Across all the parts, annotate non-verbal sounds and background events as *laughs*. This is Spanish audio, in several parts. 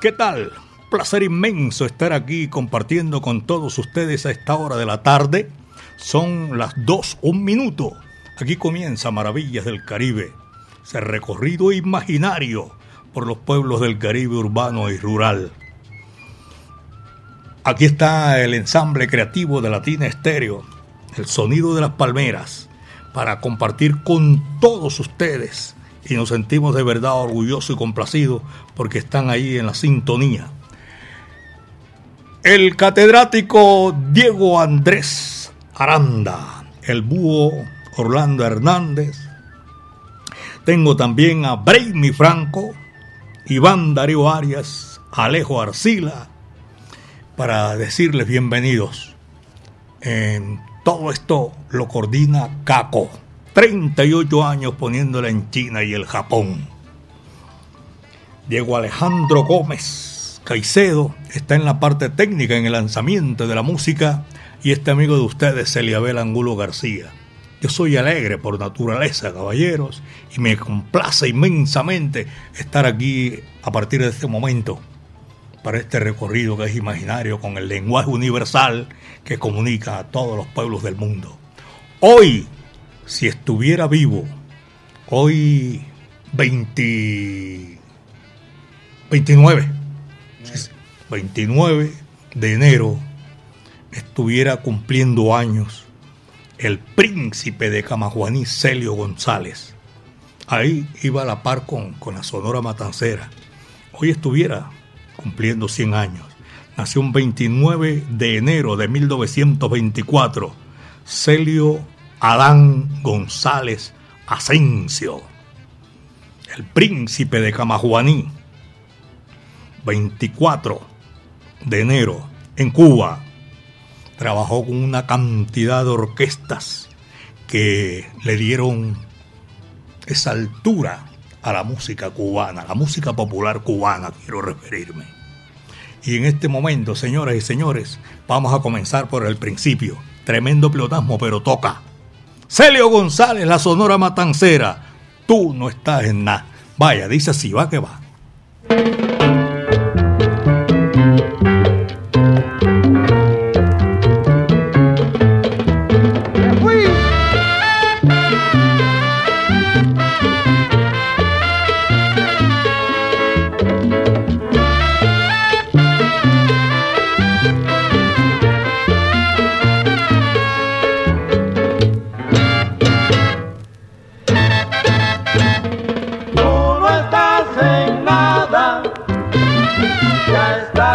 ¿Qué tal? Placer inmenso estar aquí compartiendo con todos ustedes a esta hora de la tarde. Son las dos, un minuto. Aquí comienza Maravillas del Caribe, ese recorrido imaginario por los pueblos del Caribe urbano y rural. Aquí está el ensamble creativo de Latina Estéreo, el sonido de las palmeras, para compartir con todos ustedes y nos sentimos de verdad orgullosos y complacidos porque están ahí en la sintonía. El catedrático Diego Andrés Aranda, el búho Orlando Hernández. Tengo también a Brainy Franco, Iván Darío Arias, Alejo Arcila, para decirles bienvenidos. En todo esto lo coordina Caco. 38 años poniéndola en China y el Japón. Diego Alejandro Gómez Caicedo está en la parte técnica en el lanzamiento de la música y este amigo de ustedes, Eliabel Angulo García. Yo soy alegre por naturaleza, caballeros, y me complace inmensamente estar aquí a partir de este momento para este recorrido que es imaginario con el lenguaje universal que comunica a todos los pueblos del mundo. Hoy si estuviera vivo hoy 20, 29, 29 de enero, estuviera cumpliendo años el príncipe de Camajuaní, Celio González. Ahí iba a la par con, con la Sonora Matancera. Hoy estuviera cumpliendo 100 años. Nació un 29 de enero de 1924. Celio Adán González Asensio, el príncipe de Camajuaní, 24 de enero en Cuba. Trabajó con una cantidad de orquestas que le dieron esa altura a la música cubana, la música popular cubana, quiero referirme. Y en este momento, señoras y señores, vamos a comenzar por el principio. Tremendo pelotasmo, pero toca. Celio González, la Sonora Matancera. Tú no estás en nada. Vaya, dice así, va que va.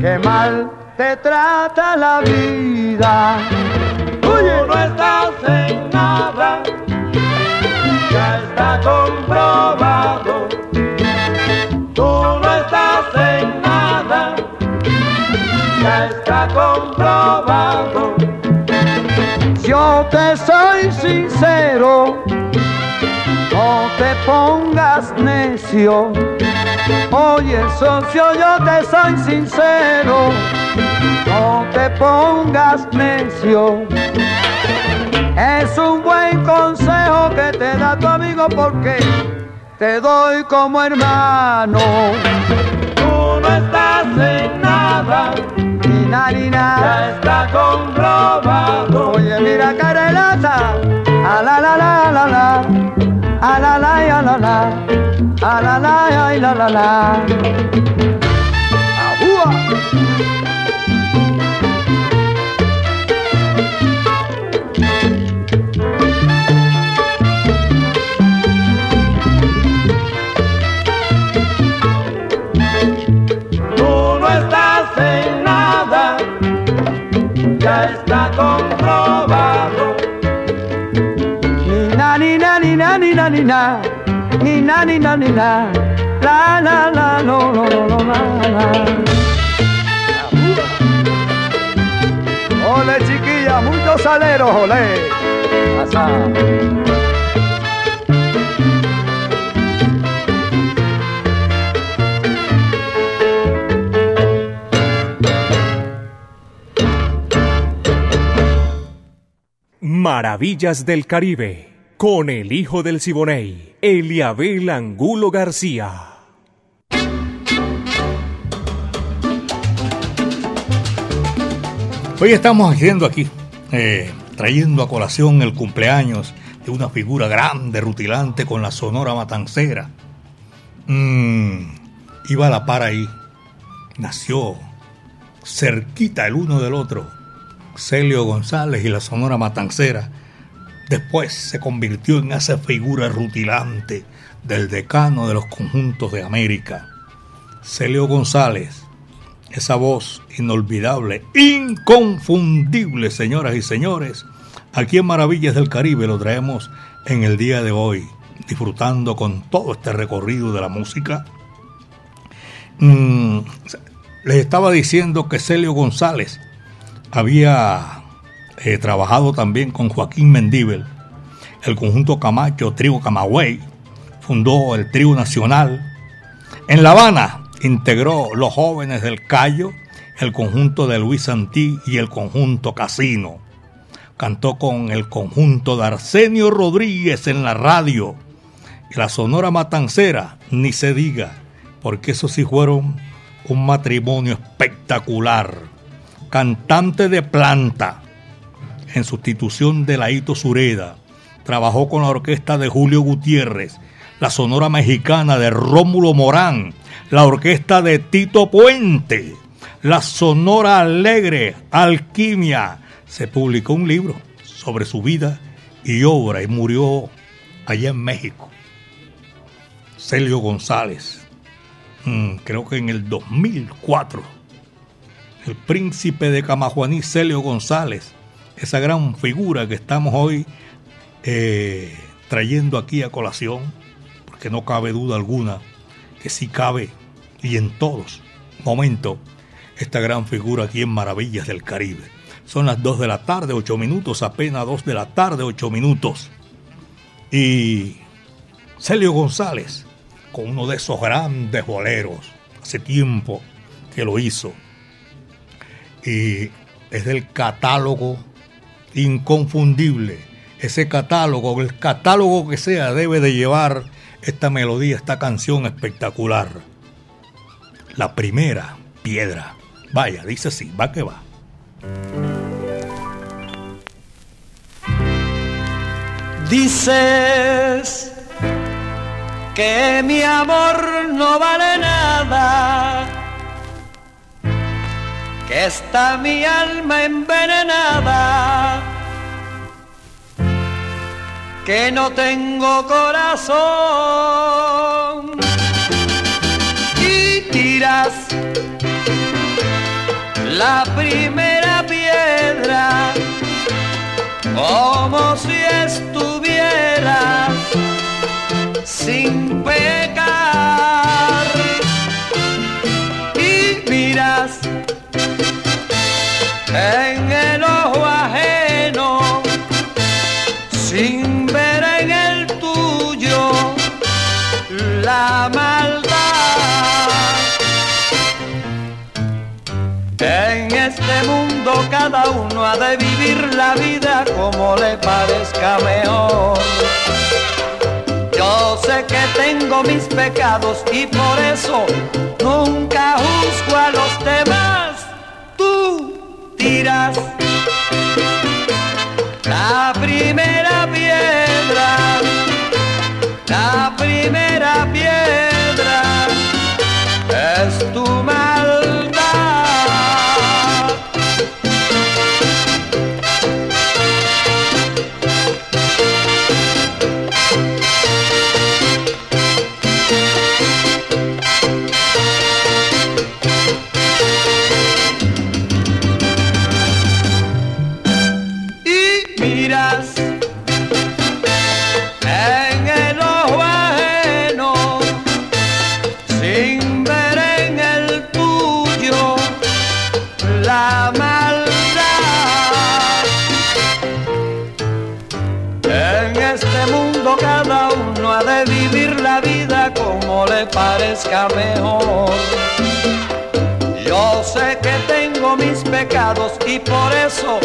qué mal te trata la vida. Oye, no estás en nada, ya está comprobado. ya está comprobado. Yo te soy sincero, no te pongas necio. Oye, socio, yo te soy sincero, no te pongas necio. Es un buen consejo que te da tu amigo porque te doy como hermano. Tú no estás en nada, ni nada ni nada, ya está comprobado. Oye, mira carelata, a la la la la la, a la la a la la, a la la la la la. Ole chiquilla, muchos saleros, ole. Maravillas del Caribe con el hijo del Siboney, Eliabel Angulo García. Hoy estamos haciendo aquí, eh, trayendo a colación el cumpleaños de una figura grande, rutilante, con la sonora matancera. Mm, iba a la par ahí. Nació cerquita el uno del otro. Celio González y la sonora matancera Después se convirtió en esa figura rutilante del decano de los conjuntos de América, Celio González. Esa voz inolvidable, inconfundible, señoras y señores. Aquí en Maravillas del Caribe lo traemos en el día de hoy, disfrutando con todo este recorrido de la música. Mm, les estaba diciendo que Celio González había He trabajado también con Joaquín Mendíbel. El conjunto Camacho, Trío Camagüey, fundó el Trío Nacional. En La Habana integró Los Jóvenes del Cayo, el conjunto de Luis Santí y el conjunto Casino. Cantó con el conjunto de Arsenio Rodríguez en la radio. Y la Sonora Matancera, ni se diga, porque esos sí fueron un matrimonio espectacular. Cantante de planta, en sustitución de Laito Sureda. Trabajó con la orquesta de Julio Gutiérrez, la Sonora Mexicana de Rómulo Morán, la orquesta de Tito Puente, la Sonora Alegre, Alquimia. Se publicó un libro sobre su vida y obra y murió allá en México. Celio González, mm, creo que en el 2004. El príncipe de Camajuaní, Celio González, esa gran figura que estamos hoy eh, trayendo aquí a colación, porque no cabe duda alguna que sí cabe y en todos momentos esta gran figura aquí en Maravillas del Caribe. Son las 2 de la tarde, 8 minutos, apenas 2 de la tarde, 8 minutos. Y Celio González, con uno de esos grandes boleros, hace tiempo que lo hizo. Y es del catálogo inconfundible. Ese catálogo, el catálogo que sea, debe de llevar esta melodía, esta canción espectacular. La primera piedra. Vaya, dice así, va que va. Dices que mi amor no vale nada que está mi alma envenenada, que no tengo corazón. Y tiras la primera piedra como si estuvieras sin pecar de vivir la vida como le parezca mejor. Yo sé que tengo mis pecados y por eso nunca juzgo a los demás. Tú tiras la primera piedra, parezca. Yo sé que tengo mis pecados y por eso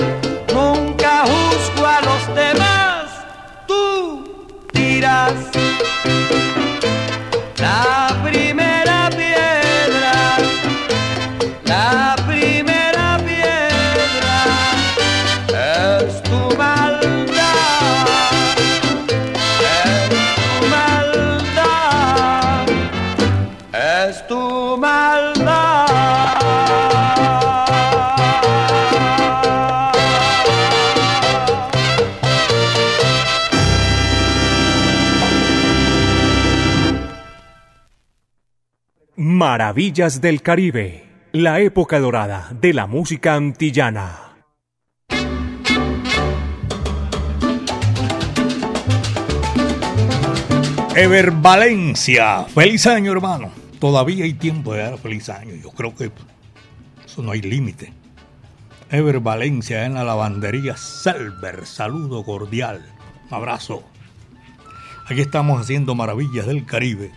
nunca juzgo a los demás. Tú tiras la Maravillas del Caribe, la época dorada de la música antillana. Ever Valencia, feliz año hermano. Todavía hay tiempo de dar feliz año. Yo creo que eso no hay límite. Ever Valencia en la lavandería Selver. Saludo cordial. Un abrazo. Aquí estamos haciendo maravillas del Caribe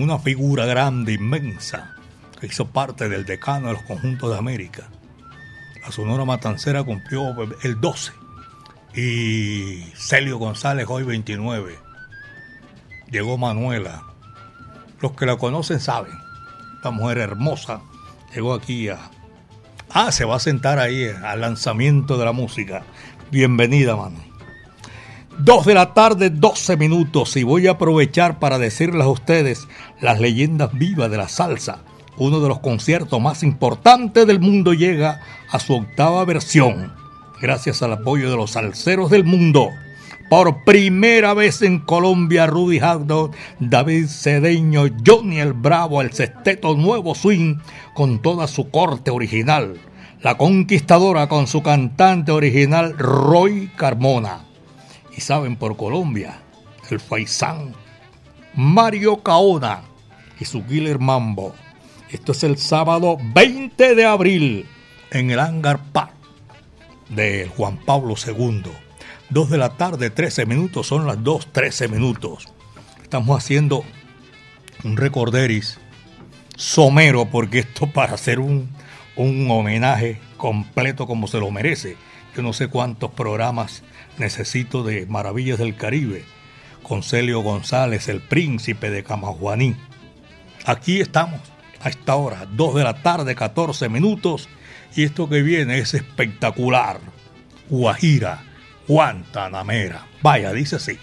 una figura grande, inmensa, que hizo parte del decano de los conjuntos de América. La Sonora Matancera cumplió el 12 y Celio González hoy 29. Llegó Manuela. Los que la conocen saben. Esta mujer hermosa llegó aquí a... Ah, se va a sentar ahí al lanzamiento de la música. Bienvenida, mano. Dos de la tarde, 12 minutos, y voy a aprovechar para decirles a ustedes las leyendas vivas de la salsa. Uno de los conciertos más importantes del mundo llega a su octava versión, gracias al apoyo de los salseros del mundo. Por primera vez en Colombia, Rudy Hagdo, David Cedeño, Johnny el Bravo, el sexteto Nuevo Swing, con toda su corte original. La Conquistadora con su cantante original Roy Carmona y saben por Colombia, el Faisán, Mario Caona y su Killer Mambo. Esto es el sábado 20 de abril en el Hangar Park de Juan Pablo II. 2 de la tarde, 13 minutos, son las 2, 13 minutos. Estamos haciendo un recorderis somero porque esto para hacer un, un homenaje completo como se lo merece. Yo no sé cuántos programas necesito de Maravillas del Caribe con Celio González, el príncipe de Camajuaní. Aquí estamos a esta hora, 2 de la tarde, 14 minutos, y esto que viene es espectacular. Guajira, Guantanamera. Vaya, dice así.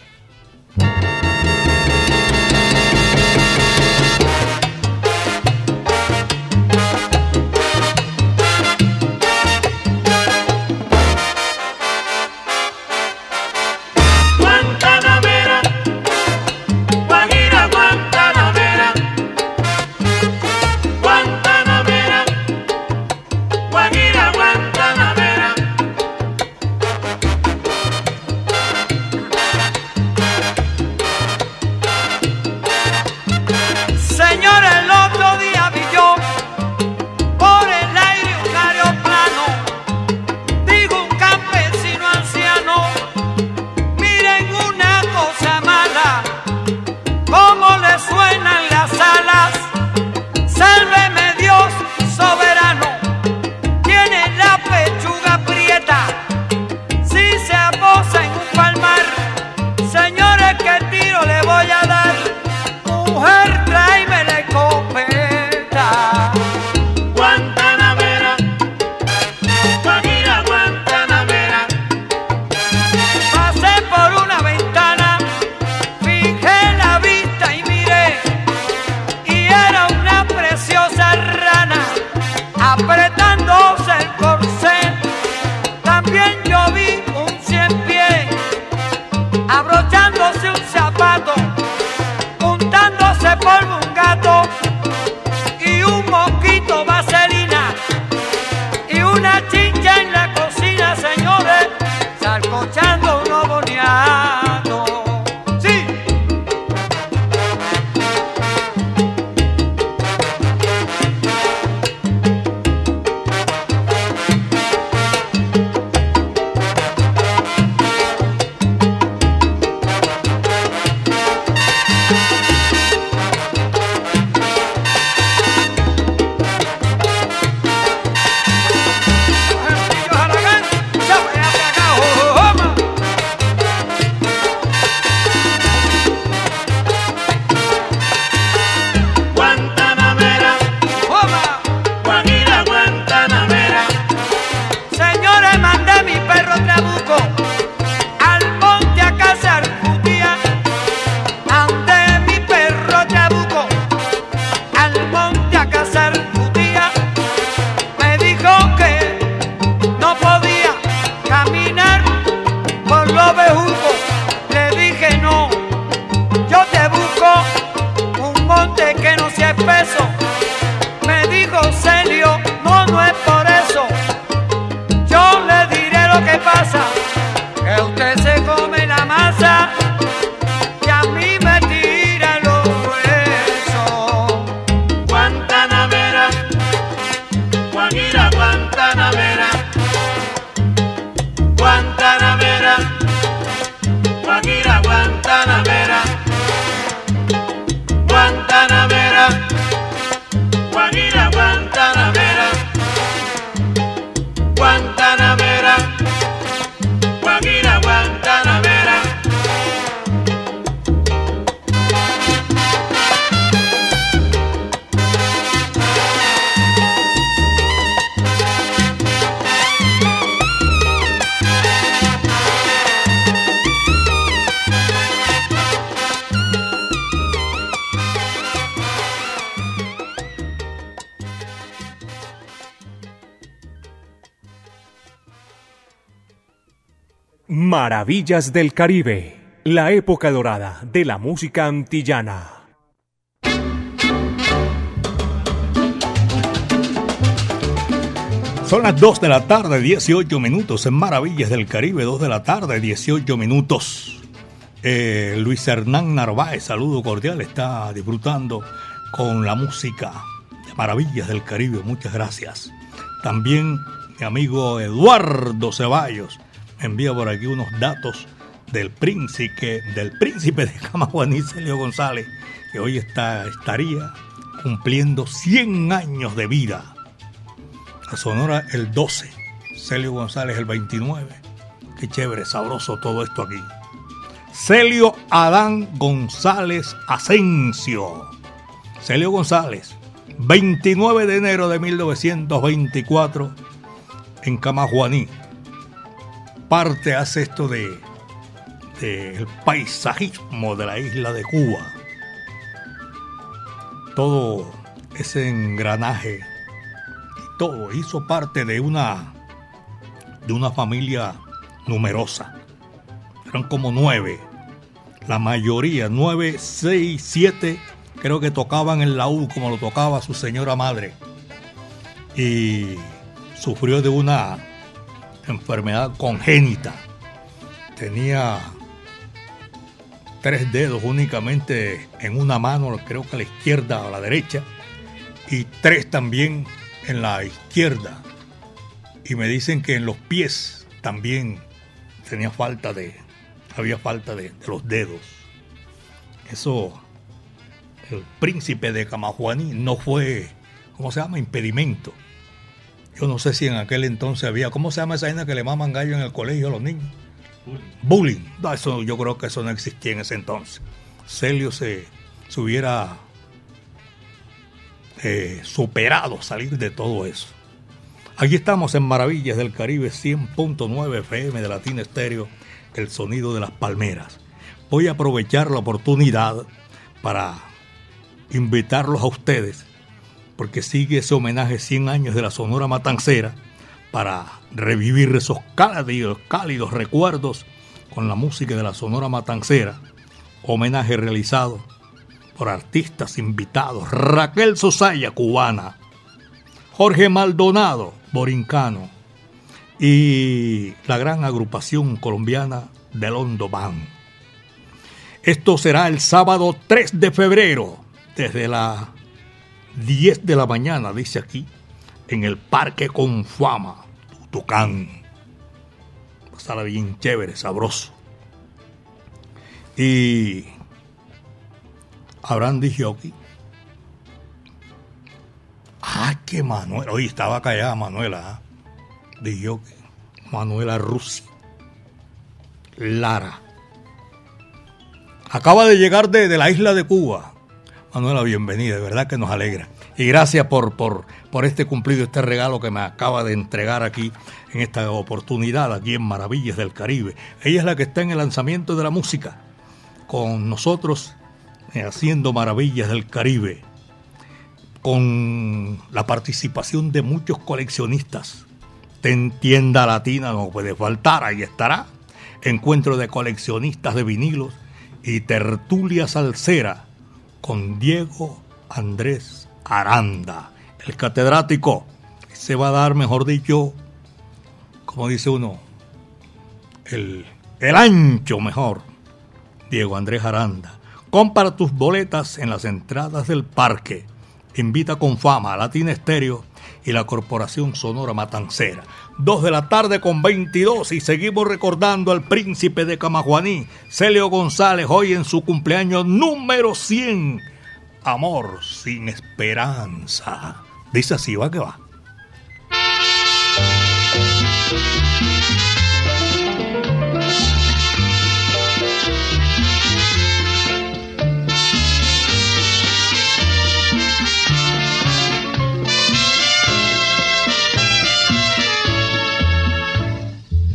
Maravillas del Caribe, la época dorada de la música antillana. Son las 2 de la tarde, 18 minutos en Maravillas del Caribe, 2 de la tarde, 18 minutos. Eh, Luis Hernán Narváez, saludo cordial, está disfrutando con la música de Maravillas del Caribe, muchas gracias. También mi amigo Eduardo Ceballos envía por aquí unos datos del príncipe, del príncipe de Camaguaní, Celio González, que hoy está, estaría cumpliendo 100 años de vida. La Sonora el 12, Celio González el 29. Qué chévere, sabroso todo esto aquí. Celio Adán González Asensio. Celio González, 29 de enero de 1924 en Camajuaní. Parte hace esto de del paisajismo de la isla de Cuba. Todo ese engranaje todo hizo parte de una de una familia numerosa. Eran como nueve. La mayoría, nueve, seis, siete, creo que tocaban el laúd como lo tocaba su señora madre. Y sufrió de una enfermedad congénita. Tenía tres dedos únicamente en una mano, creo que a la izquierda o a la derecha, y tres también en la izquierda. Y me dicen que en los pies también tenía falta de, había falta de, de los dedos. Eso, el príncipe de Camajuaní no fue, ¿cómo se llama? Impedimento. Yo no sé si en aquel entonces había, ¿cómo se llama esa vaina que le maman gallo en el colegio a los niños? Bullying. No, eso, yo creo que eso no existía en ese entonces. Celio se, se hubiera eh, superado salir de todo eso. Aquí estamos en Maravillas del Caribe 100.9 FM de Latina Estéreo, el sonido de las palmeras. Voy a aprovechar la oportunidad para invitarlos a ustedes, porque sigue ese homenaje 100 años de la Sonora Matancera, para revivir esos cálidos, recuerdos con la música de la Sonora Matancera. Homenaje realizado por artistas invitados. Raquel Sosaya, cubana. Jorge Maldonado, borincano. Y la gran agrupación colombiana del Hondo. Esto será el sábado 3 de febrero, desde las 10 de la mañana, dice aquí, en el Parque Confama, Tucán. Pasará bien chévere, sabroso. Y habrán dicho aquí. Ah, que Manuela. Oye, estaba callada Manuela. ¿eh? Dijo que Manuela Rusi. Lara. Acaba de llegar de, de, la isla de Cuba. Manuela, bienvenida, de verdad que nos alegra. Y gracias por, por, por este cumplido, este regalo que me acaba de entregar aquí en esta oportunidad, aquí en Maravillas del Caribe. Ella es la que está en el lanzamiento de la música, con nosotros eh, haciendo Maravillas del Caribe, con la participación de muchos coleccionistas. En tienda latina no puede faltar, ahí estará. Encuentro de coleccionistas de vinilos y tertulia salsera con Diego Andrés Aranda, el catedrático. Se va a dar, mejor dicho, como dice uno, el, el ancho mejor. Diego Andrés Aranda. Compra tus boletas en las entradas del parque. Invita con fama a Latina Estéreo y la Corporación Sonora Matancera. Dos de la tarde con 22 y seguimos recordando al príncipe de Camajuaní, Celio González, hoy en su cumpleaños número 100. Amor sin esperanza. Dice así, va que va.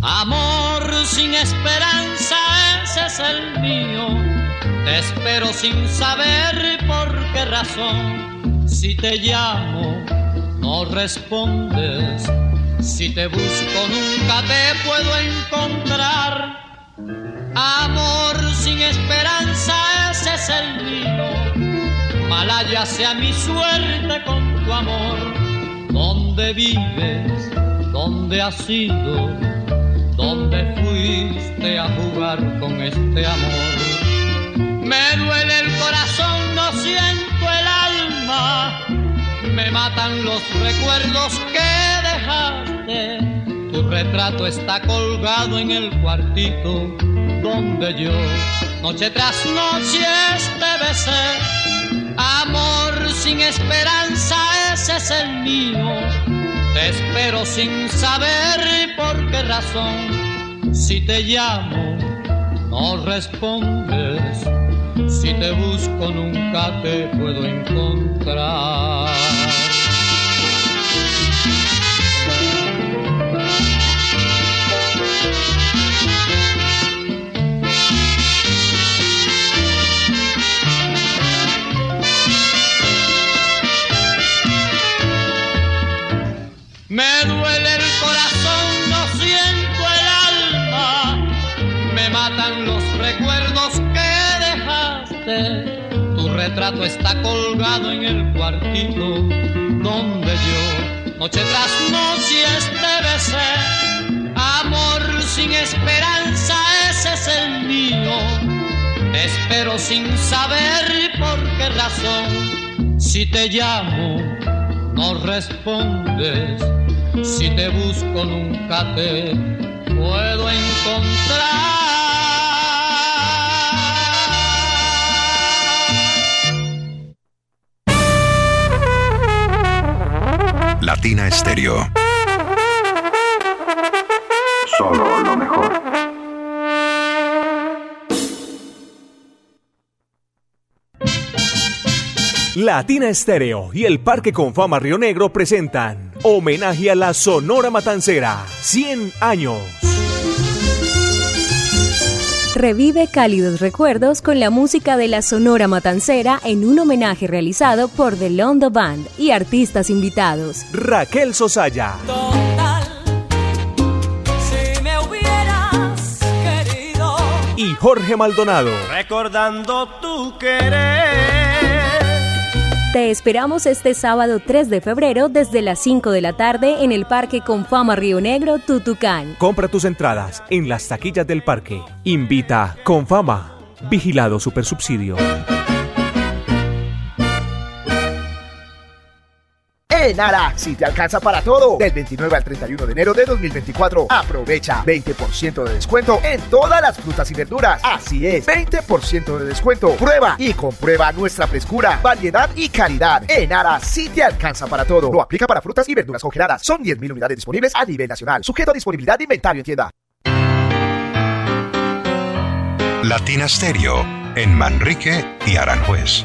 Amor sin esperanza, ese es el mío. Te espero sin saber por qué razón. Si te llamo, no respondes. Si te busco, nunca te puedo encontrar. Amor sin esperanza, ese es el mío. Malaya sea mi suerte con tu amor. ¿Dónde vives? ¿Dónde has ido? ¿Dónde fuiste a jugar con este amor? Me duele el corazón, no siento el alma. Me matan los recuerdos que dejaste. Tu retrato está colgado en el cuartito donde yo noche tras noche te besé. Amor sin esperanza, ese es el mío. Te espero sin saber por qué razón. Si te llamo, no respondes. Si te busco, nunca te puedo encontrar. Me duele el corazón, no siento el alma. Me matan los recuerdos que dejaste. Tu retrato está colgado en el cuartito donde yo noche tras noche te besé. Amor sin esperanza, ese es el mío. Espero sin saber por qué razón. Si te llamo, no respondes. Si te busco nunca te puedo encontrar. Latina Estéreo. Solo lo mejor. Latina Estéreo y el Parque Confama Río Negro presentan Homenaje a la Sonora Matancera, 100 años. Revive cálidos recuerdos con la música de la Sonora Matancera en un homenaje realizado por The Londo Band y artistas invitados. Raquel Sosaya, Total, si me hubieras querido, y Jorge Maldonado. recordando tu querer. Te esperamos este sábado 3 de febrero desde las 5 de la tarde en el Parque Confama Río Negro, Tutucán. Compra tus entradas en las taquillas del parque. Invita con fama. Vigilado Supersubsidio. En Ara, si te alcanza para todo. Del 29 al 31 de enero de 2024. Aprovecha 20% de descuento en todas las frutas y verduras. Así es, 20% de descuento. Prueba y comprueba nuestra frescura, variedad y calidad. En Ara, si te alcanza para todo. No aplica para frutas y verduras congeladas. Son 10.000 unidades disponibles a nivel nacional. Sujeto a disponibilidad de inventario en tienda. Latina Stereo en Manrique y Aranjuez.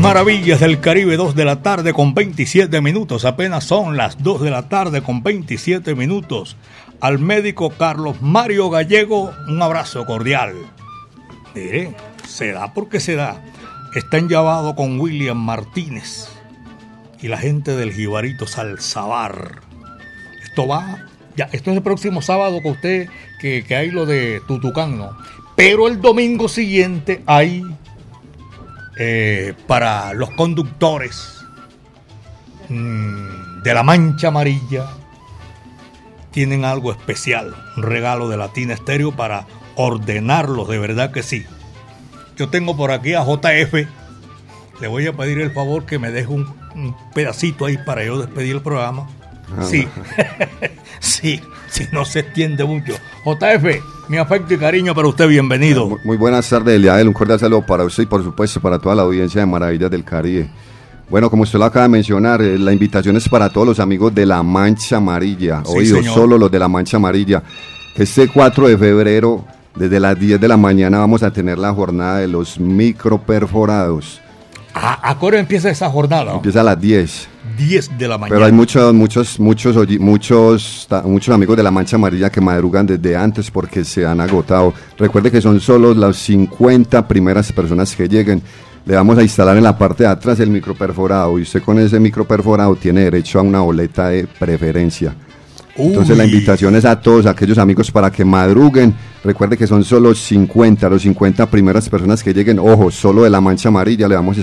Maravillas del Caribe, 2 de la tarde con 27 minutos. Apenas son las 2 de la tarde con 27 minutos. Al médico Carlos Mario Gallego, un abrazo cordial. Mire, se da porque se da. Está enllavado con William Martínez y la gente del Jibarito Salzabar. Esto va, ya, esto es el próximo sábado que usted, que, que hay lo de Tutucán, ¿no? Pero el domingo siguiente hay eh, para los conductores mm, de la Mancha Amarilla tienen algo especial, un regalo de Latina Estéreo para ordenarlos, de verdad que sí. Yo tengo por aquí a JF, le voy a pedir el favor que me deje un, un pedacito ahí para yo despedir el programa. Sí, *laughs* sí, si no se extiende mucho. JF, mi afecto y cariño para usted, bienvenido. Muy, muy buenas tardes, Eliabel. Un cordial saludo para usted y, por supuesto, para toda la audiencia de Maravillas del Caribe. Bueno, como usted lo acaba de mencionar, eh, la invitación es para todos los amigos de la Mancha Amarilla. Sí, Oídos, señor. solo los de la Mancha Amarilla. este 4 de febrero, desde las 10 de la mañana, vamos a tener la jornada de los microperforados. ¿A, a hora empieza esa jornada? Empieza a las 10. 10 de la mañana. Pero hay muchos, muchos, muchos, muchos, muchos amigos de la Mancha Amarilla que madrugan desde antes porque se han agotado. Recuerde que son solo las 50 primeras personas que lleguen. Le vamos a instalar en la parte de atrás el microperforado y usted con ese microperforado tiene derecho a una boleta de preferencia. Entonces la invitación es a todos aquellos amigos para que madruguen. Recuerde que son solo 50, los 50 primeras personas que lleguen. Ojo, solo de la Mancha Amarilla le vamos a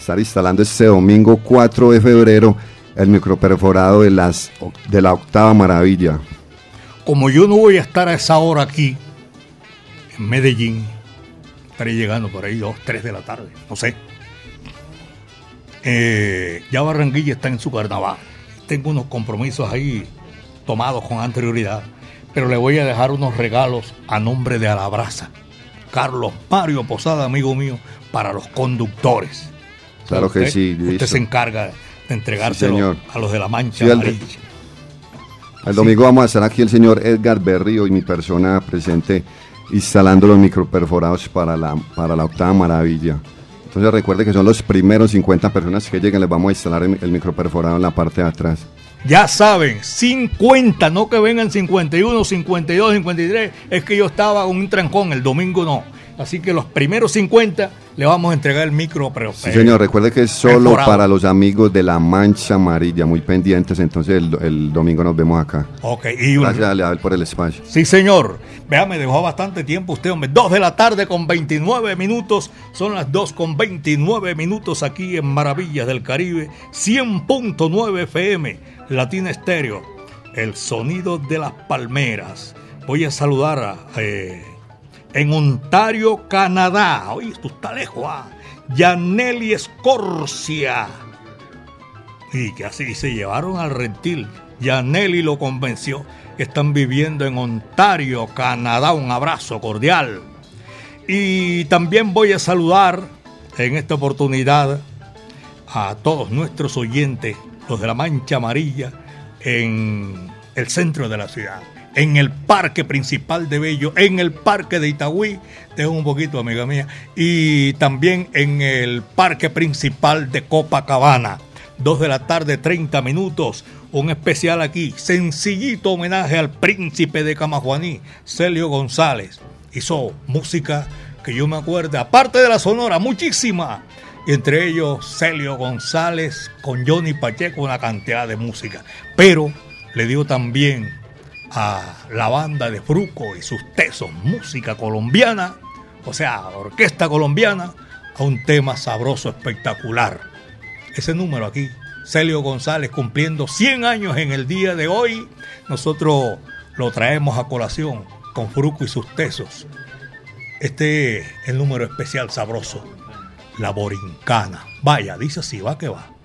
estar instalando este domingo 4 de febrero el microperforado de, las, de la octava maravilla. Como yo no voy a estar a esa hora aquí, en Medellín, estaré llegando por ahí 2, 3 de la tarde, no sé. Eh, ya Barranquilla está en su carnaval. Tengo unos compromisos ahí tomados con anterioridad, pero le voy a dejar unos regalos a nombre de Alabraza. Carlos Mario Posada, amigo mío, para los conductores. Claro que sí, Usted se encarga de entregárselo señor. a los de la Mancha Sí, el- domingo vamos a estar aquí el señor Edgar Berrío y mi persona presente instalando los microperforados para la, para la octava maravilla. Entonces recuerde que son los primeros 50 personas que lleguen, les vamos a instalar el, el microperforado en la parte de atrás. Ya saben, 50, no que vengan 51, 52, 53. Es que yo estaba con un trancón, el domingo no. Así que los primeros 50 le vamos a entregar el micro, pero Sí, señor, recuerde que es solo para los amigos de la Mancha Amarilla, muy pendientes, entonces el, el domingo nos vemos acá. Ok, y un- Gracias, Leal, por el espacio. Sí, señor. Vea, me dejó bastante tiempo usted, hombre. 2 de la tarde con 29 minutos. Son las 2 con 29 minutos aquí en Maravillas del Caribe. 100.9 FM, Latina Estéreo. El sonido de las palmeras. Voy a saludar a, eh, en Ontario, Canadá. Oye, esto está lejos. Ah. Yaneli Escorcia. Y que así se llevaron al rentil. Yaneli lo convenció. Están viviendo en Ontario, Canadá. Un abrazo cordial. Y también voy a saludar en esta oportunidad a todos nuestros oyentes, los de la Mancha Amarilla, en el centro de la ciudad, en el parque principal de Bello, en el parque de Itagüí, tengo un poquito, amiga mía, y también en el parque principal de Copacabana. Dos de la tarde, 30 minutos. Un especial aquí, sencillito homenaje al príncipe de Camajuaní, Celio González. Hizo música que yo me acuerdo, aparte de la sonora, muchísima. Entre ellos Celio González con Johnny Pacheco, una cantidad de música. Pero le dio también a la banda de Fruco y sus tesos, música colombiana, o sea, orquesta colombiana, a un tema sabroso, espectacular. Ese número aquí, Celio González cumpliendo 100 años en el día de hoy, nosotros lo traemos a colación con Fruco y sus tesos. Este es el número especial sabroso, la borincana. Vaya, dice así, va que va.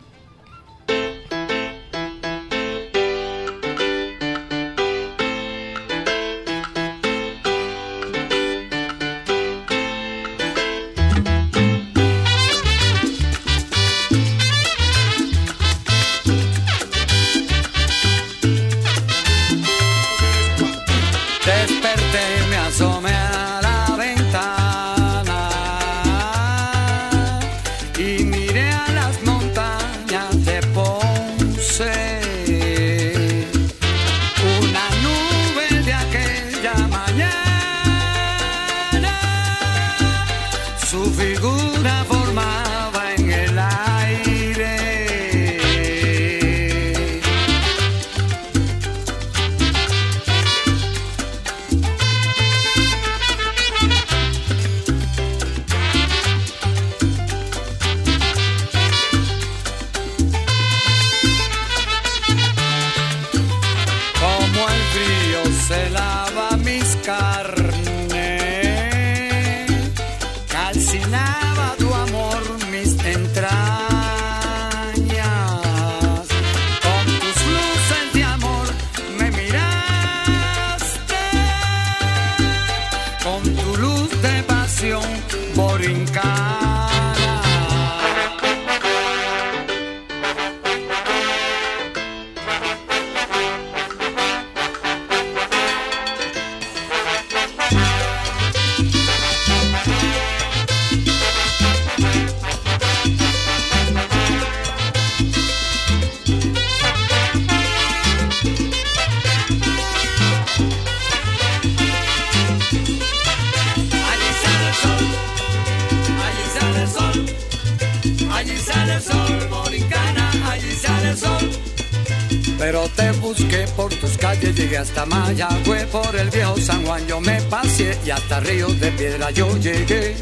Yo llegué.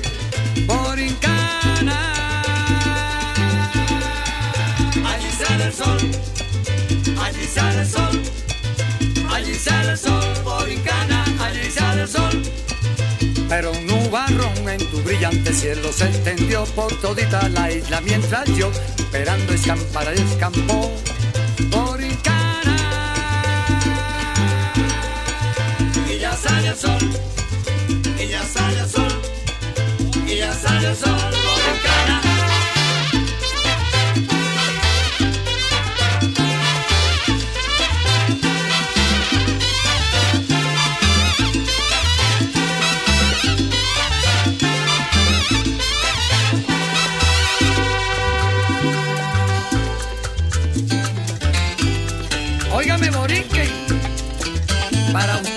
Por Incana, allí sale el sol, allí sale el sol, allí sale el sol, por Incana, allí sale el sol. Pero un nubarrón en tu brillante cielo se extendió por todita la isla mientras yo, esperando escampar, escampó por para ustedes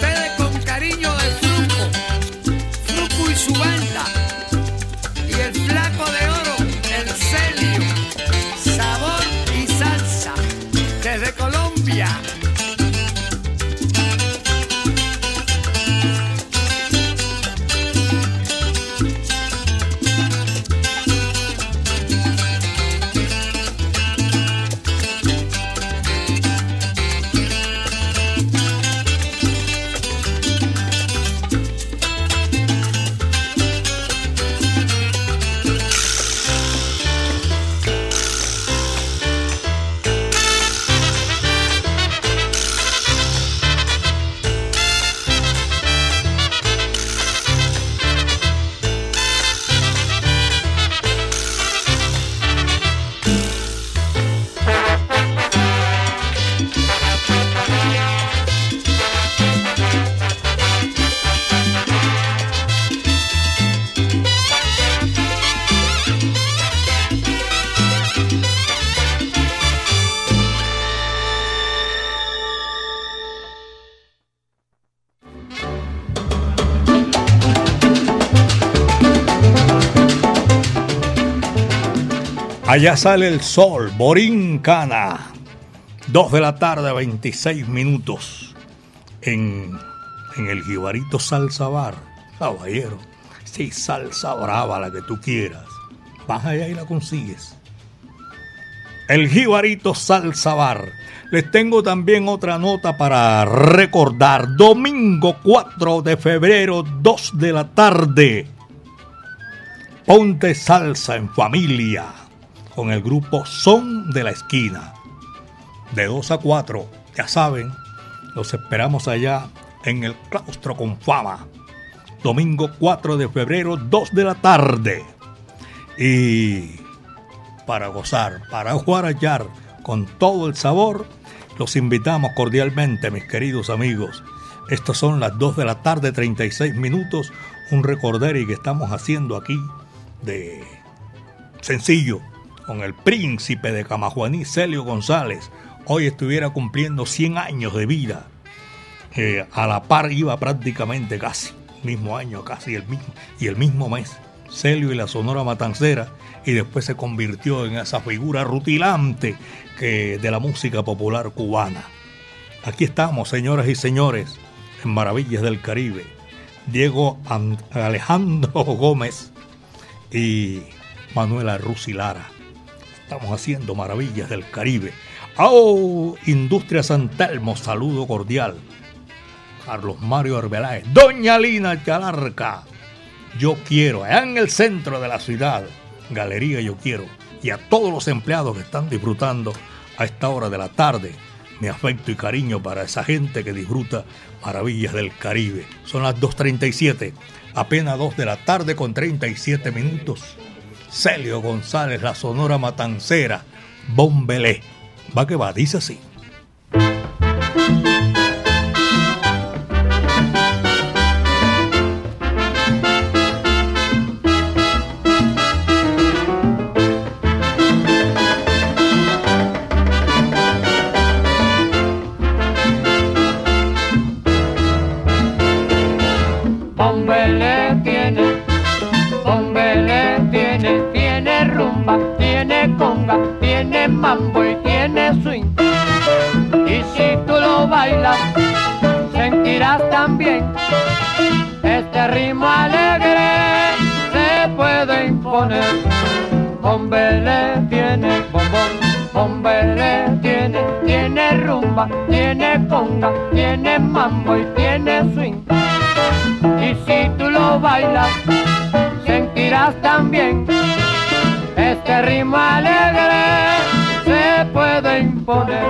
Allá sale el sol, Borincana. 2 de la tarde, 26 minutos. En, en el Jibarito Salsa Bar. Caballero, sí, salsa brava la que tú quieras. Vas allá y la consigues. El Jibarito Salsa Bar. Les tengo también otra nota para recordar. Domingo 4 de febrero, 2 de la tarde. Ponte salsa en familia con el grupo Son de la Esquina. De 2 a 4, ya saben, los esperamos allá en el claustro con fama. Domingo 4 de febrero, 2 de la tarde. Y para gozar, para guarachar con todo el sabor, los invitamos cordialmente, mis queridos amigos. Estos son las 2 de la tarde, 36 minutos. Un recordero que estamos haciendo aquí de sencillo con el príncipe de Camajuaní, Celio González. Hoy estuviera cumpliendo 100 años de vida. Eh, a la par iba prácticamente casi, mismo año, casi el mismo, y el mismo mes. Celio y la Sonora Matancera, y después se convirtió en esa figura rutilante que, de la música popular cubana. Aquí estamos, señoras y señores, en Maravillas del Caribe. Diego Alejandro *laughs* Gómez y Manuela Rusilara. Estamos haciendo maravillas del Caribe. ¡Oh! Industria San Telmo, saludo cordial. Carlos Mario Arbeláez. Doña Lina Chalarca. Yo quiero, allá en el centro de la ciudad. Galería Yo Quiero. Y a todos los empleados que están disfrutando a esta hora de la tarde. Mi afecto y cariño para esa gente que disfruta maravillas del Caribe. Son las 2.37. Apenas 2 de la tarde con 37 minutos. Celio González, la Sonora Matancera, Bombelé. Va que va, dice así. Mambo y tiene swing. Y bailas, sentirás también este ritmo alegre se puede imponer. Bombele tiene bombón, bombele tiene, tiene rumba, tiene conga, tiene mambo y tiene swing. Y si tú lo bailas, sentirás también este ritmo alegre puede imponer.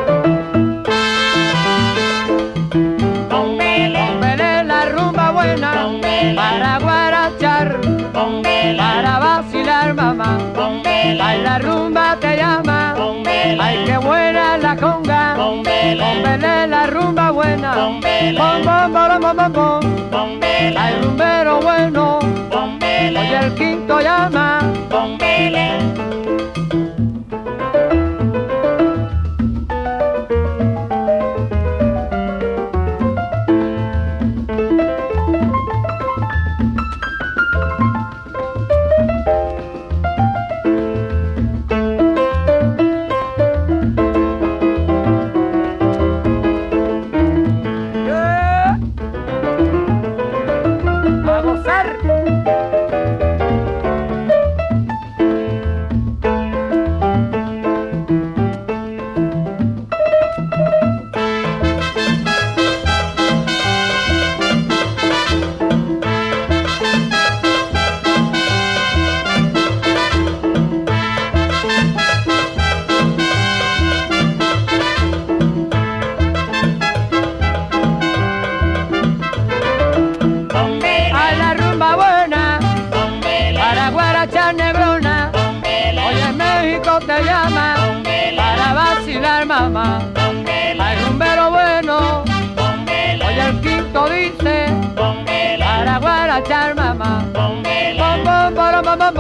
Bombele la rumba buena para guarachar, para vacilar mamá. Ay, la rumba te llama, ay, qué buena la conga. Bombele la rumba buena, bom, bom, bom, bom, bom, bom. Ay, rumbero bueno, oye el quinto llama. A A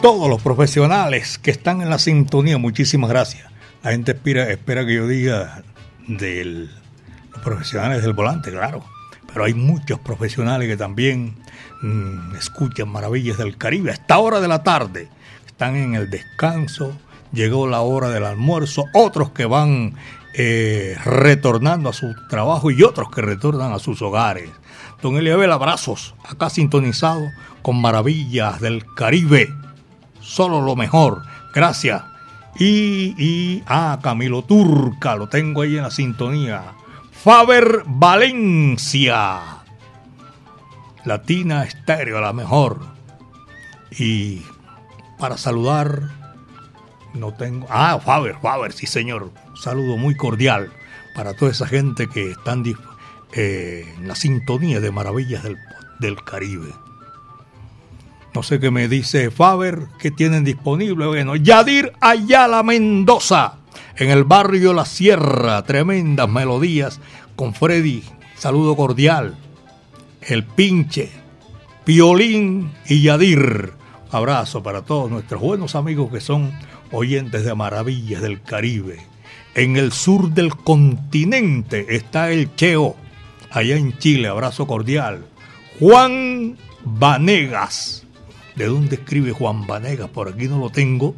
todos los profesionales que están en la sintonía, muchísimas gracias. La gente espera, espera que yo diga de los profesionales del volante, claro. Pero hay muchos profesionales que también mm, escuchan Maravillas del Caribe a esta hora de la tarde. Están en el descanso, llegó la hora del almuerzo, otros que van eh, retornando a su trabajo y otros que retornan a sus hogares. Don Eliabel, abrazos, acá sintonizado con Maravillas del Caribe. Solo lo mejor. Gracias. Y, y, ah, Camilo Turca, lo tengo ahí en la sintonía. Faber Valencia. Latina Estéreo, la mejor. Y para saludar, no tengo. Ah, Faber, Faber, sí, señor. Un saludo muy cordial para toda esa gente que están eh, en la sintonía de Maravillas del, del Caribe. No sé qué me dice Faber, que tienen disponible. Bueno, Yadir Ayala Mendoza, en el barrio La Sierra, tremendas melodías con Freddy, saludo cordial. El Pinche, Piolín y Yadir. Abrazo para todos nuestros buenos amigos que son oyentes de Maravillas del Caribe. En el sur del continente está el Cheo, allá en Chile, abrazo cordial. Juan Vanegas. ¿De dónde escribe Juan Vanegas? Por aquí no lo tengo.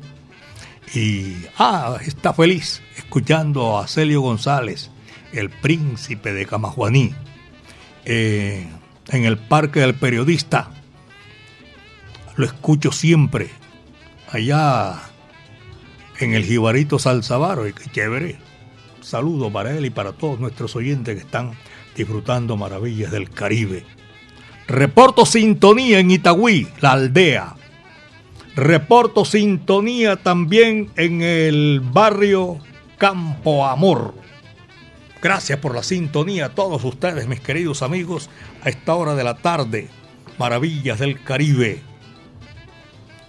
Y, ah, está feliz escuchando a Celio González, el príncipe de Camajuaní, eh, en el Parque del Periodista. Lo escucho siempre, allá en el Jibarito Salzavaro, y qué chévere. Saludo para él y para todos nuestros oyentes que están disfrutando maravillas del Caribe. Reporto sintonía en Itagüí, la aldea. Reporto sintonía también en el barrio Campo Amor. Gracias por la sintonía a todos ustedes, mis queridos amigos, a esta hora de la tarde. Maravillas del Caribe.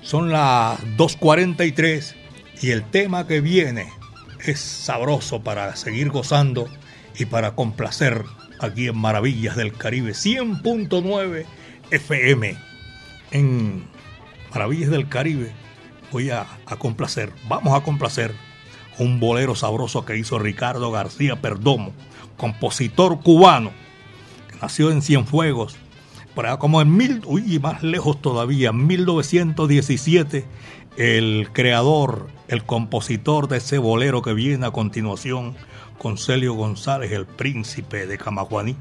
Son las 2.43 y el tema que viene es sabroso para seguir gozando y para complacer aquí en Maravillas del Caribe 100.9 FM. En Maravillas del Caribe voy a, a complacer, vamos a complacer un bolero sabroso que hizo Ricardo García Perdomo, compositor cubano, que nació en Cienfuegos, por como en mil, uy, más lejos todavía, en 1917, el creador, el compositor de ese bolero que viene a continuación con Celio González, el príncipe de Camaguaní.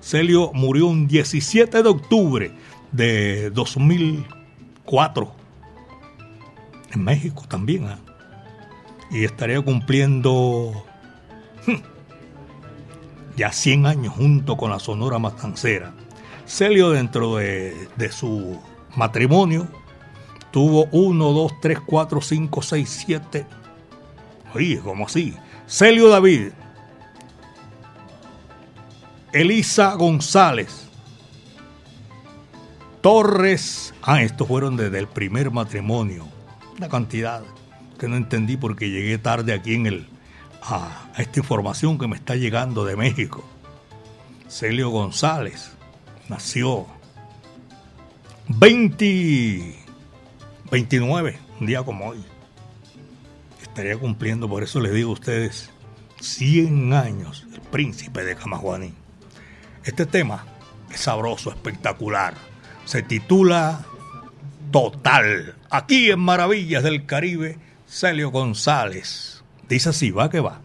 Celio murió un 17 de octubre de 2004 en México también. ¿eh? Y estaría cumpliendo hmm, ya 100 años junto con la Sonora Matancera. Celio dentro de, de su matrimonio tuvo 1, 2, 3, 4, 5, 6, 7. Oye, ¿cómo así? Celio David, Elisa González, Torres. Ah, estos fueron desde el primer matrimonio. Una cantidad que no entendí porque llegué tarde aquí en el a, esta información que me está llegando de México. Celio González nació 20, 29, un día como hoy. Estaría cumpliendo, por eso les digo a ustedes, 100 años, el príncipe de Camajuaní. Este tema es sabroso, espectacular. Se titula Total. Aquí en Maravillas del Caribe, Celio González. Dice así, va que va.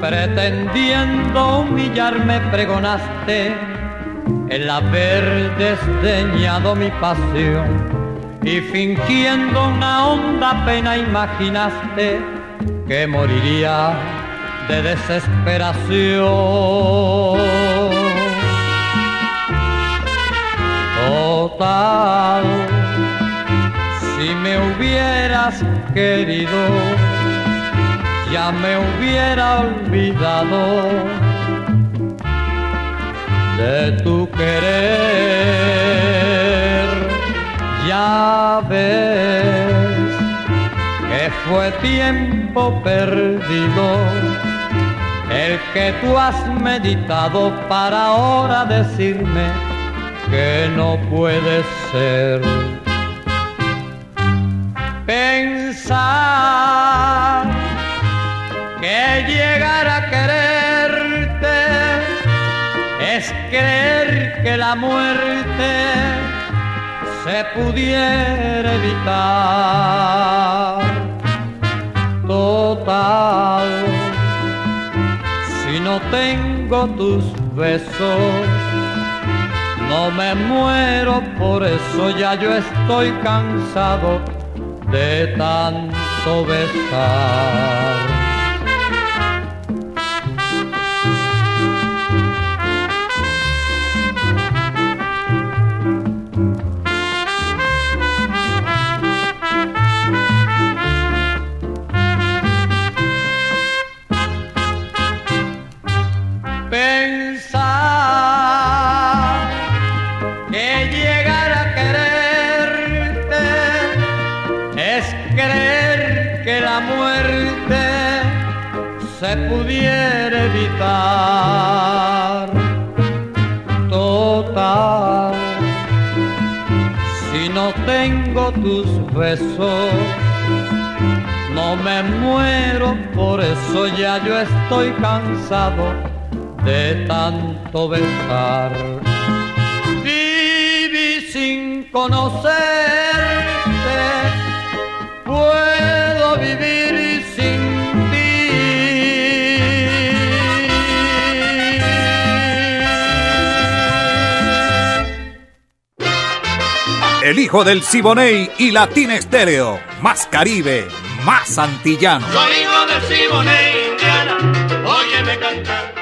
Pretendiendo humillarme pregonaste el haber desdeñado mi pasión y fingiendo una honda pena imaginaste que moriría de desesperación. Total, si me hubieras querido, ya me hubiera olvidado de tu querer. Ya ves que fue tiempo perdido el que tú has meditado para ahora decirme que no puede ser. Pensar que llegar a quererte es creer que la muerte se pudiera evitar. Total, no tengo tus besos, no me muero, por eso ya yo estoy cansado de tanto besar. Tus besos, no me muero, por eso ya yo estoy cansado de tanto besar. Viví sin conocerte, El hijo del Siboney y Latina Estéreo. Más Caribe, más antillano. Soy hijo del Siboney, Indiana, óyeme cantar.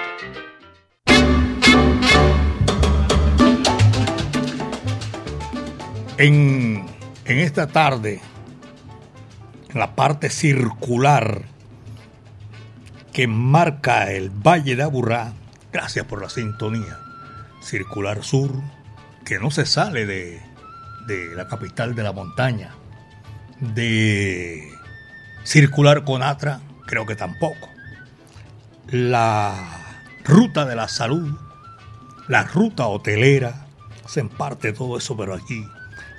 En, en esta tarde, en la parte circular que marca el Valle de Aburrá, gracias por la sintonía, circular sur, que no se sale de, de la capital de la montaña, de circular con Atra, creo que tampoco. La ruta de la salud, la ruta hotelera, hacen parte de todo eso, pero aquí,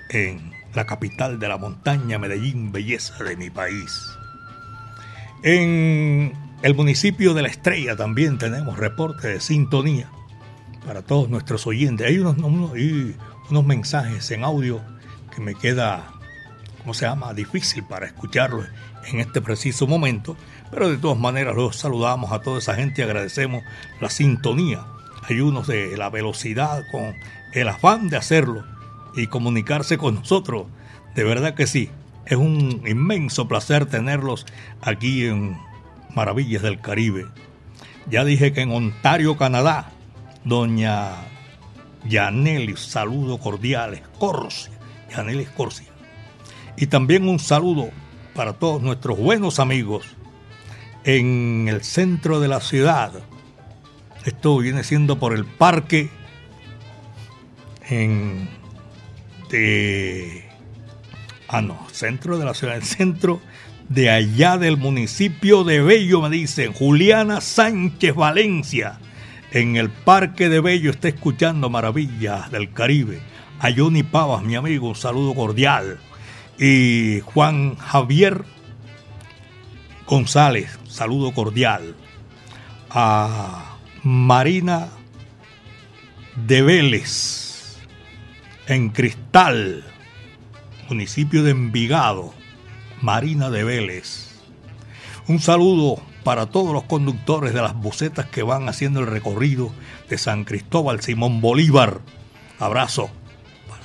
en la capital de la montaña, Medellín, belleza de mi país. En el municipio de La Estrella también tenemos reporte de sintonía para todos nuestros oyentes. Hay unos, unos, unos mensajes en audio que me queda, ¿cómo se llama?, difícil para escucharlos en este preciso momento, pero de todas maneras los saludamos a toda esa gente y agradecemos la sintonía. Hay unos de la velocidad con el afán de hacerlo y comunicarse con nosotros. De verdad que sí, es un inmenso placer tenerlos aquí en Maravillas del Caribe. Ya dije que en Ontario, Canadá, doña Yanelis, saludo cordiales, Corsia, Yanelis Corsia. Y también un saludo para todos nuestros buenos amigos en el centro de la ciudad. Esto viene siendo por el parque en de ah no, centro de la ciudad, el centro de allá del municipio de Bello, me dicen, Juliana Sánchez Valencia, en el Parque de Bello está escuchando Maravillas del Caribe. A Johnny Pavas, mi amigo, un saludo cordial. Y Juan Javier González, saludo cordial. A Marina de Vélez, en Cristal, municipio de Envigado, Marina de Vélez. Un saludo para todos los conductores de las bucetas que van haciendo el recorrido de San Cristóbal Simón Bolívar. Abrazo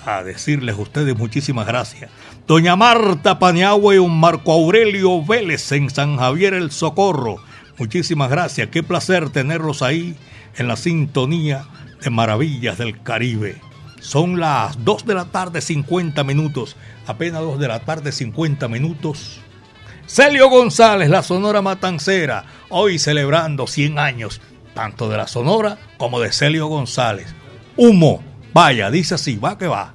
para decirles a ustedes muchísimas gracias. Doña Marta Paniagua y un Marco Aurelio Vélez en San Javier el Socorro. Muchísimas gracias. Qué placer tenerlos ahí en la sintonía de Maravillas del Caribe. Son las 2 de la tarde 50 minutos. Apenas 2 de la tarde 50 minutos. Celio González, la Sonora Matancera, hoy celebrando 100 años, tanto de la Sonora como de Celio González. Humo, vaya, dice así, va que va.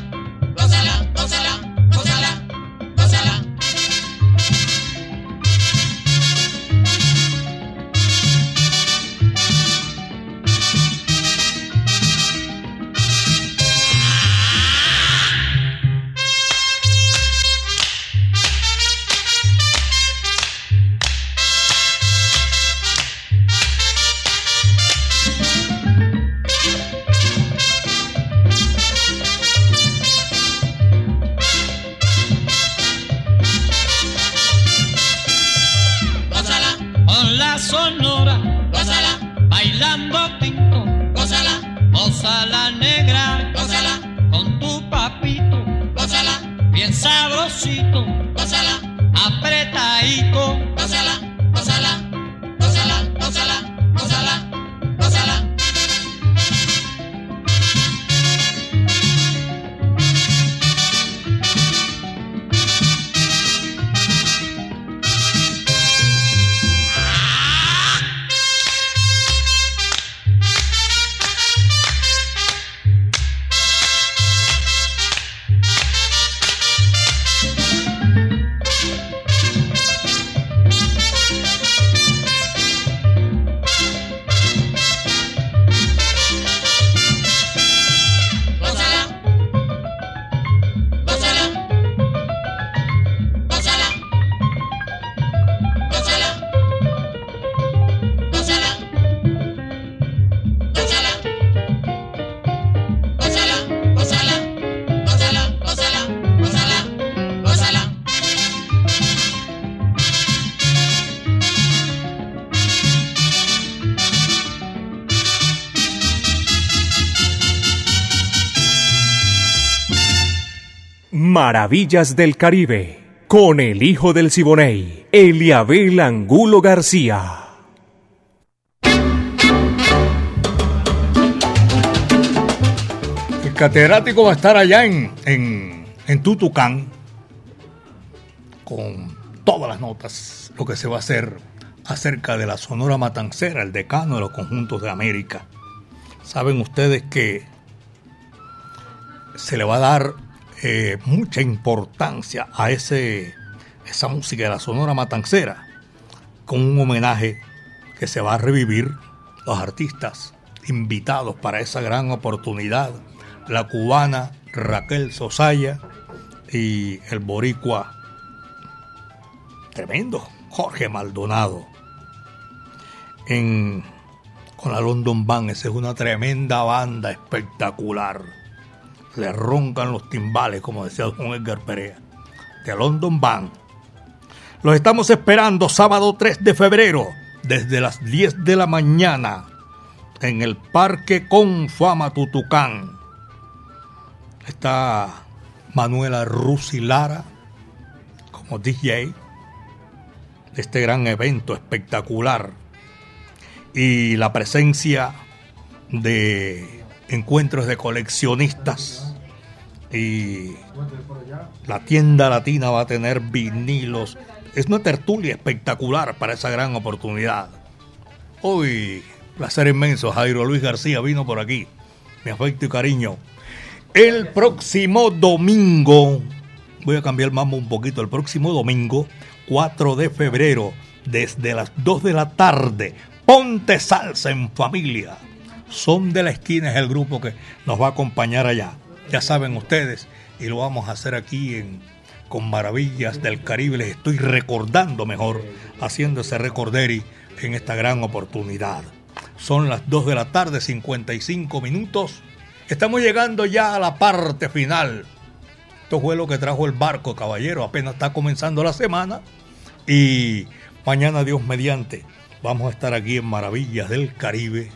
Maravillas del Caribe, con el hijo del Siboney, Eliabel Angulo García. El catedrático va a estar allá en, en, en Tutucán con todas las notas, lo que se va a hacer acerca de la Sonora Matancera, el decano de los conjuntos de América. Saben ustedes que se le va a dar eh, mucha importancia a ese, esa música de la Sonora Matancera, con un homenaje que se va a revivir los artistas invitados para esa gran oportunidad, la cubana Raquel Sosaya y el boricua tremendo Jorge Maldonado en, con la London Band. Esa es una tremenda banda espectacular. Le roncan los timbales, como decía don Edgar Perea, de London Band. Los estamos esperando sábado 3 de febrero, desde las 10 de la mañana, en el Parque Confama Tutucán. Está Manuela Rusi Lara como DJ de este gran evento espectacular y la presencia de encuentros de coleccionistas y la tienda latina va a tener vinilos. Es una tertulia espectacular para esa gran oportunidad. Hoy, placer inmenso, Jairo Luis García vino por aquí. Mi afecto y cariño. El próximo domingo, voy a cambiar el mambo un poquito, el próximo domingo, 4 de febrero, desde las 2 de la tarde, Ponte Salsa en Familia. Son de la esquina es el grupo que nos va a acompañar allá. Ya saben ustedes, y lo vamos a hacer aquí en con Maravillas del Caribe. Les estoy recordando mejor, haciendo ese recorderi en esta gran oportunidad. Son las 2 de la tarde, 55 minutos. Estamos llegando ya a la parte final. Esto fue lo que trajo el barco, caballero. Apenas está comenzando la semana. Y mañana, Dios mediante, vamos a estar aquí en Maravillas del Caribe,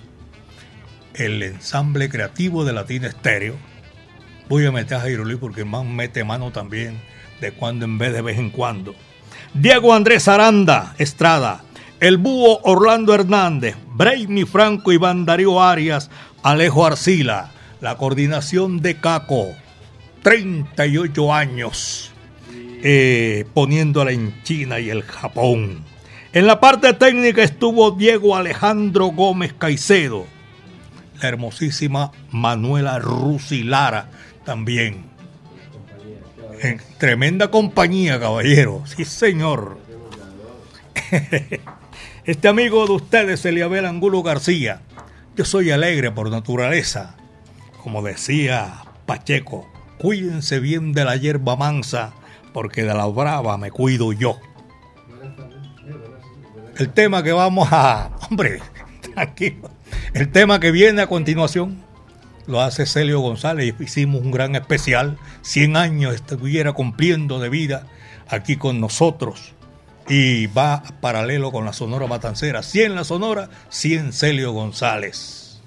el ensamble creativo de Latina Estéreo. Voy a meter a Jairo porque más mete mano también de cuando en vez de vez en cuando. Diego Andrés Aranda Estrada, el búho Orlando Hernández, Brainy Franco, Iván Darío Arias, Alejo Arcila, la coordinación de Caco, 38 años, eh, poniéndola en China y el Japón. En la parte técnica estuvo Diego Alejandro Gómez Caicedo, hermosísima Manuela Rusilara también. En tremenda compañía, caballero. Sí, señor. *laughs* Este amigo de ustedes, Eliabel Angulo García. Yo soy alegre por naturaleza. Como decía Pacheco, cuídense bien de la hierba mansa, porque de la brava me cuido yo. El tema que vamos a... *laughs* Hombre, tranquilo. El tema que viene a continuación lo hace Celio González. Hicimos un gran especial. 100 años estuviera cumpliendo de vida aquí con nosotros. Y va paralelo con la Sonora Matancera. 100 la Sonora, 100 Celio González.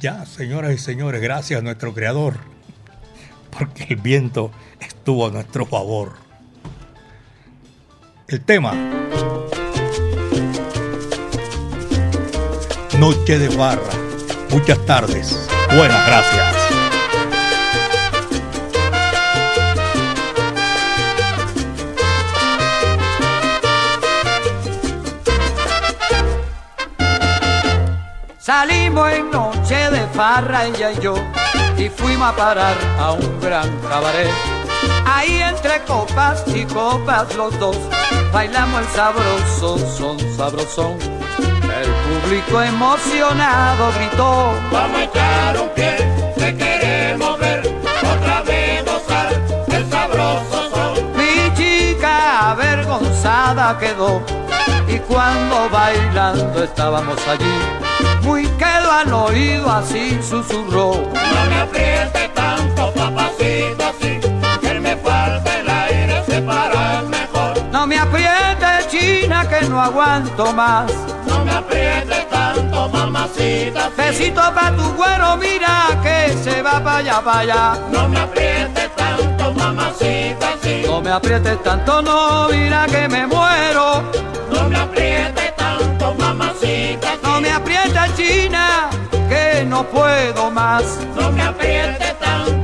Ya, señoras y señores, gracias a nuestro Creador. Porque el viento estuvo a nuestro favor. El tema. Noche de barra. Muchas tardes. Buenas gracias. Salimos en noche de farra ella y yo y fuimos a parar a un gran cabaret. Ahí entre copas y copas los dos bailamos el sabroso son sabrosón. El público emocionado gritó: Vamos a echar un pie, te queremos ver otra vez gozar el sabroso son. Mi chica avergonzada quedó y cuando bailando estábamos allí, muy quedó al oído así susurró. No me apriete tanto, papacito, así, que me falta el aire, separar no aguanto más. No me apriete tanto, mamacita. Besito pa' tu güero, mira que se va para allá, para allá. No me apriete tanto, mamacita, sí. No me aprietes tanto, no, mira que me muero. No me aprietes tanto, mamacita, sí. No me aprietes, China, que no puedo más. No me aprietes tanto,